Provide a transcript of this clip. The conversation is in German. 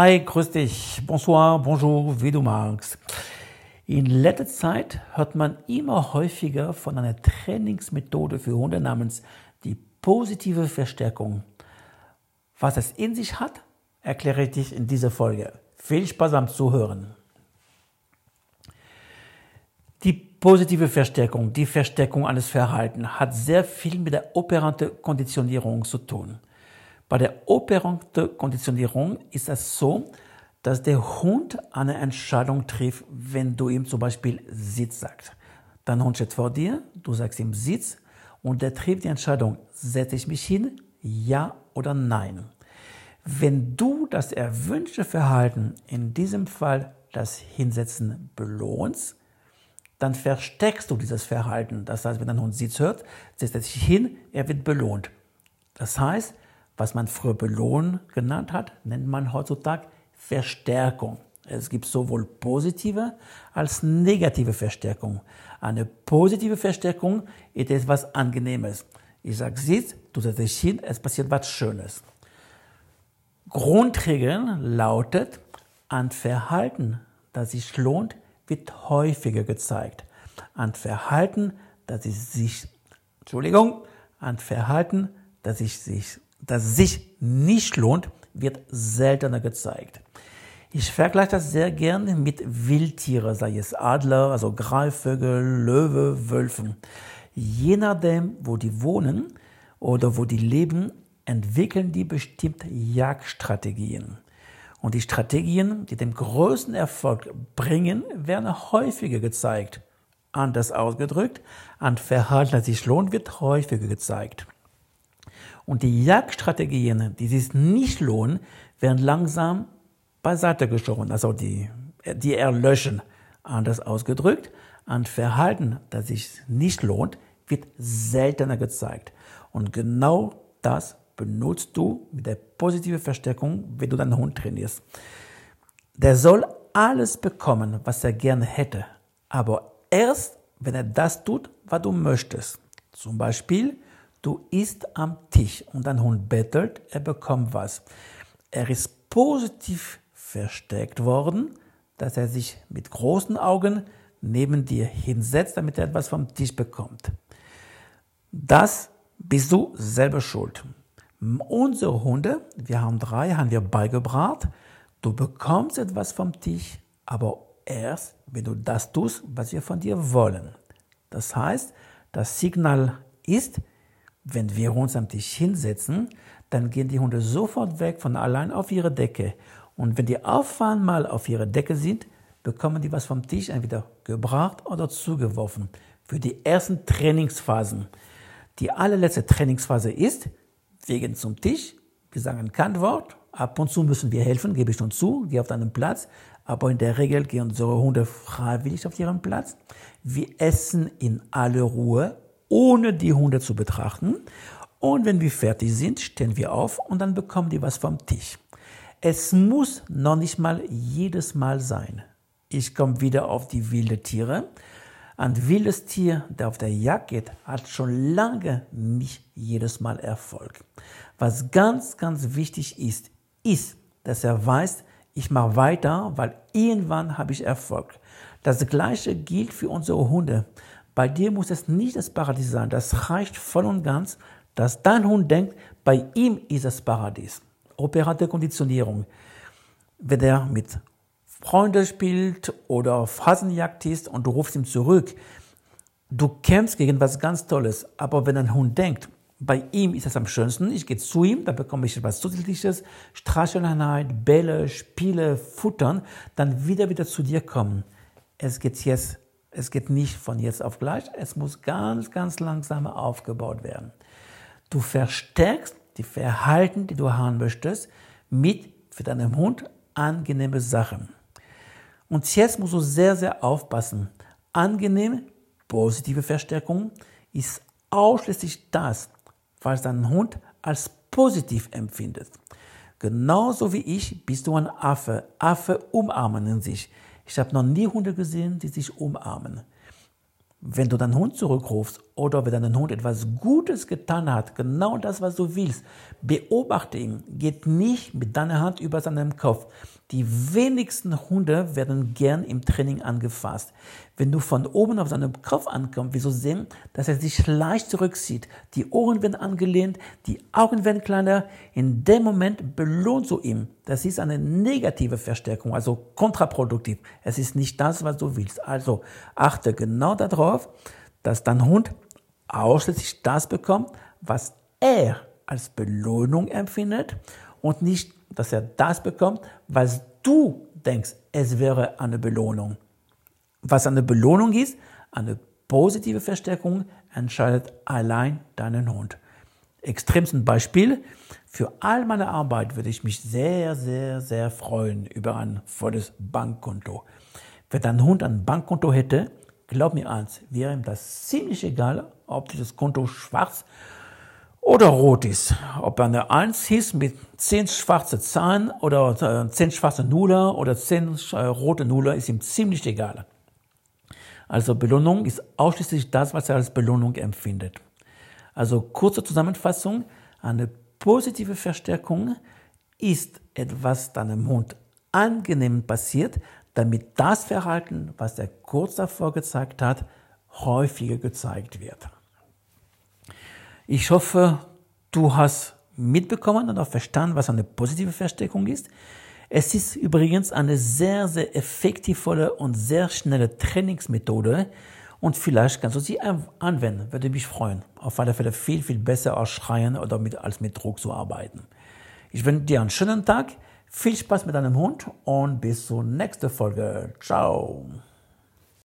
Hi, grüß dich. Bonsoir, bonjour, wie du magst. In letzter Zeit hört man immer häufiger von einer Trainingsmethode für Hunde namens die positive Verstärkung. Was es in sich hat, erkläre ich dich in dieser Folge. Viel Spaß beim Zuhören. Die positive Verstärkung, die Verstärkung eines Verhaltens hat sehr viel mit der operanten Konditionierung zu tun. Bei der operanten Konditionierung ist es so, dass der Hund eine Entscheidung trifft, wenn du ihm zum Beispiel Sitz sagst. Dein Hund steht vor dir, du sagst ihm Sitz und der trifft die Entscheidung, setze ich mich hin, ja oder nein. Wenn du das erwünschte Verhalten, in diesem Fall das Hinsetzen, belohnst, dann versteckst du dieses Verhalten. Das heißt, wenn dein Hund Sitz hört, setzt er sich hin, er wird belohnt. Das heißt, was man früher Belohnen genannt hat, nennt man heutzutage Verstärkung. Es gibt sowohl positive als negative Verstärkung. Eine positive Verstärkung ist etwas Angenehmes. Ich sage, siehst, du setzt dich hin, es passiert was Schönes. Grundregel lautet, an Verhalten, das sich lohnt, wird häufiger gezeigt. An Verhalten, das sich, Entschuldigung, an Verhalten, das sich das sich nicht lohnt, wird seltener gezeigt. Ich vergleiche das sehr gerne mit Wildtieren, sei es Adler, also Greifvögel, Löwe, Wölfen. Je nachdem, wo die wohnen oder wo die leben, entwickeln die bestimmt Jagdstrategien. Und die Strategien, die den größten Erfolg bringen, werden häufiger gezeigt. Anders ausgedrückt, an Verhalten, das sich lohnt, wird häufiger gezeigt. Und die Jagdstrategien, die sich nicht lohnen, werden langsam beiseite geschoben, also die, die erlöschen. Anders ausgedrückt, ein Verhalten, das sich nicht lohnt, wird seltener gezeigt. Und genau das benutzt du mit der positiven Verstärkung, wenn du deinen Hund trainierst. Der soll alles bekommen, was er gerne hätte, aber erst, wenn er das tut, was du möchtest. Zum Beispiel, Du isst am Tisch und dein Hund bettelt, er bekommt was. Er ist positiv verstärkt worden, dass er sich mit großen Augen neben dir hinsetzt, damit er etwas vom Tisch bekommt. Das bist du selber schuld. Unsere Hunde, wir haben drei, haben wir beigebracht, du bekommst etwas vom Tisch, aber erst, wenn du das tust, was wir von dir wollen. Das heißt, das Signal ist, wenn wir uns am Tisch hinsetzen, dann gehen die Hunde sofort weg von allein auf ihre Decke. Und wenn die auffahren mal auf ihre Decke sind, bekommen die was vom Tisch entweder gebracht oder zugeworfen. Für die ersten Trainingsphasen. Die allerletzte Trainingsphase ist, wir gehen zum Tisch, wir sagen ein Kantwort, ab und zu müssen wir helfen, gebe ich schon zu, geh auf deinen Platz, aber in der Regel gehen unsere Hunde freiwillig auf ihren Platz. Wir essen in aller Ruhe ohne die Hunde zu betrachten. Und wenn wir fertig sind, stehen wir auf und dann bekommen die was vom Tisch. Es muss noch nicht mal jedes Mal sein. Ich komme wieder auf die wilden Tiere. Ein wildes Tier, der auf der Jagd geht, hat schon lange nicht jedes Mal Erfolg. Was ganz, ganz wichtig ist, ist, dass er weiß, ich mache weiter, weil irgendwann habe ich Erfolg. Das gleiche gilt für unsere Hunde. Bei dir muss es nicht das Paradies sein. Das reicht voll und ganz, dass dein Hund denkt, bei ihm ist das Paradies. Operante Konditionierung. Wenn er mit Freunden spielt oder auf Hasenjagd ist und du rufst ihn zurück, du kämpfst gegen was ganz Tolles. Aber wenn ein Hund denkt, bei ihm ist es am schönsten, ich gehe zu ihm, dann bekomme ich etwas Zusätzliches, Streicheleinheit, Bälle, Spiele, Futtern, dann wieder wieder zu dir kommen. Es geht jetzt es geht nicht von jetzt auf gleich, es muss ganz, ganz langsam aufgebaut werden. Du verstärkst die Verhalten, die du haben möchtest, mit für deinen Hund angenehme Sachen. Und jetzt musst du sehr, sehr aufpassen. Angenehme, positive Verstärkung ist ausschließlich das, was dein Hund als positiv empfindet. Genauso wie ich bist du ein Affe. Affe umarmen sich. Ich habe noch nie Hunde gesehen, die sich umarmen. Wenn du deinen Hund zurückrufst oder wenn dein Hund etwas Gutes getan hat, genau das, was du willst, beobachte ihn, geht nicht mit deiner Hand über seinem Kopf. Die wenigsten Hunde werden gern im Training angefasst. Wenn du von oben auf seinem Kopf ankommst, wieso sehen, dass er sich leicht zurückzieht. Die Ohren werden angelehnt, die Augen werden kleiner. In dem Moment belohnst du ihn. Das ist eine negative Verstärkung, also kontraproduktiv. Es ist nicht das, was du willst. Also achte genau darauf, dass dein Hund ausschließlich das bekommt, was er als Belohnung empfindet und nicht dass er das bekommt, was du denkst, es wäre eine Belohnung. Was eine Belohnung ist, eine positive Verstärkung, entscheidet allein deinen Hund. Extremsten Beispiel, für all meine Arbeit würde ich mich sehr, sehr, sehr freuen über ein volles Bankkonto. Wenn dein Hund ein Bankkonto hätte, glaub mir eins, wäre ihm das ziemlich egal, ob dieses Konto schwarz oder rot ist. Ob eine 1 ist mit 10 schwarze Zahlen oder 10 äh, schwarze Nuller oder 10 äh, rote Nuller, ist ihm ziemlich egal. Also Belohnung ist ausschließlich das, was er als Belohnung empfindet. Also kurze Zusammenfassung, eine positive Verstärkung ist etwas deinem Hund angenehm passiert, damit das Verhalten, was er kurz davor gezeigt hat, häufiger gezeigt wird. Ich hoffe, du hast mitbekommen und auch verstanden, was eine positive Verstärkung ist. Es ist übrigens eine sehr, sehr effektivvolle und sehr schnelle Trainingsmethode und vielleicht kannst du sie anwenden, würde mich freuen. Auf alle Fälle viel, viel besser als schreien oder mit, als mit Druck zu arbeiten. Ich wünsche dir einen schönen Tag, viel Spaß mit deinem Hund und bis zur nächsten Folge. Ciao.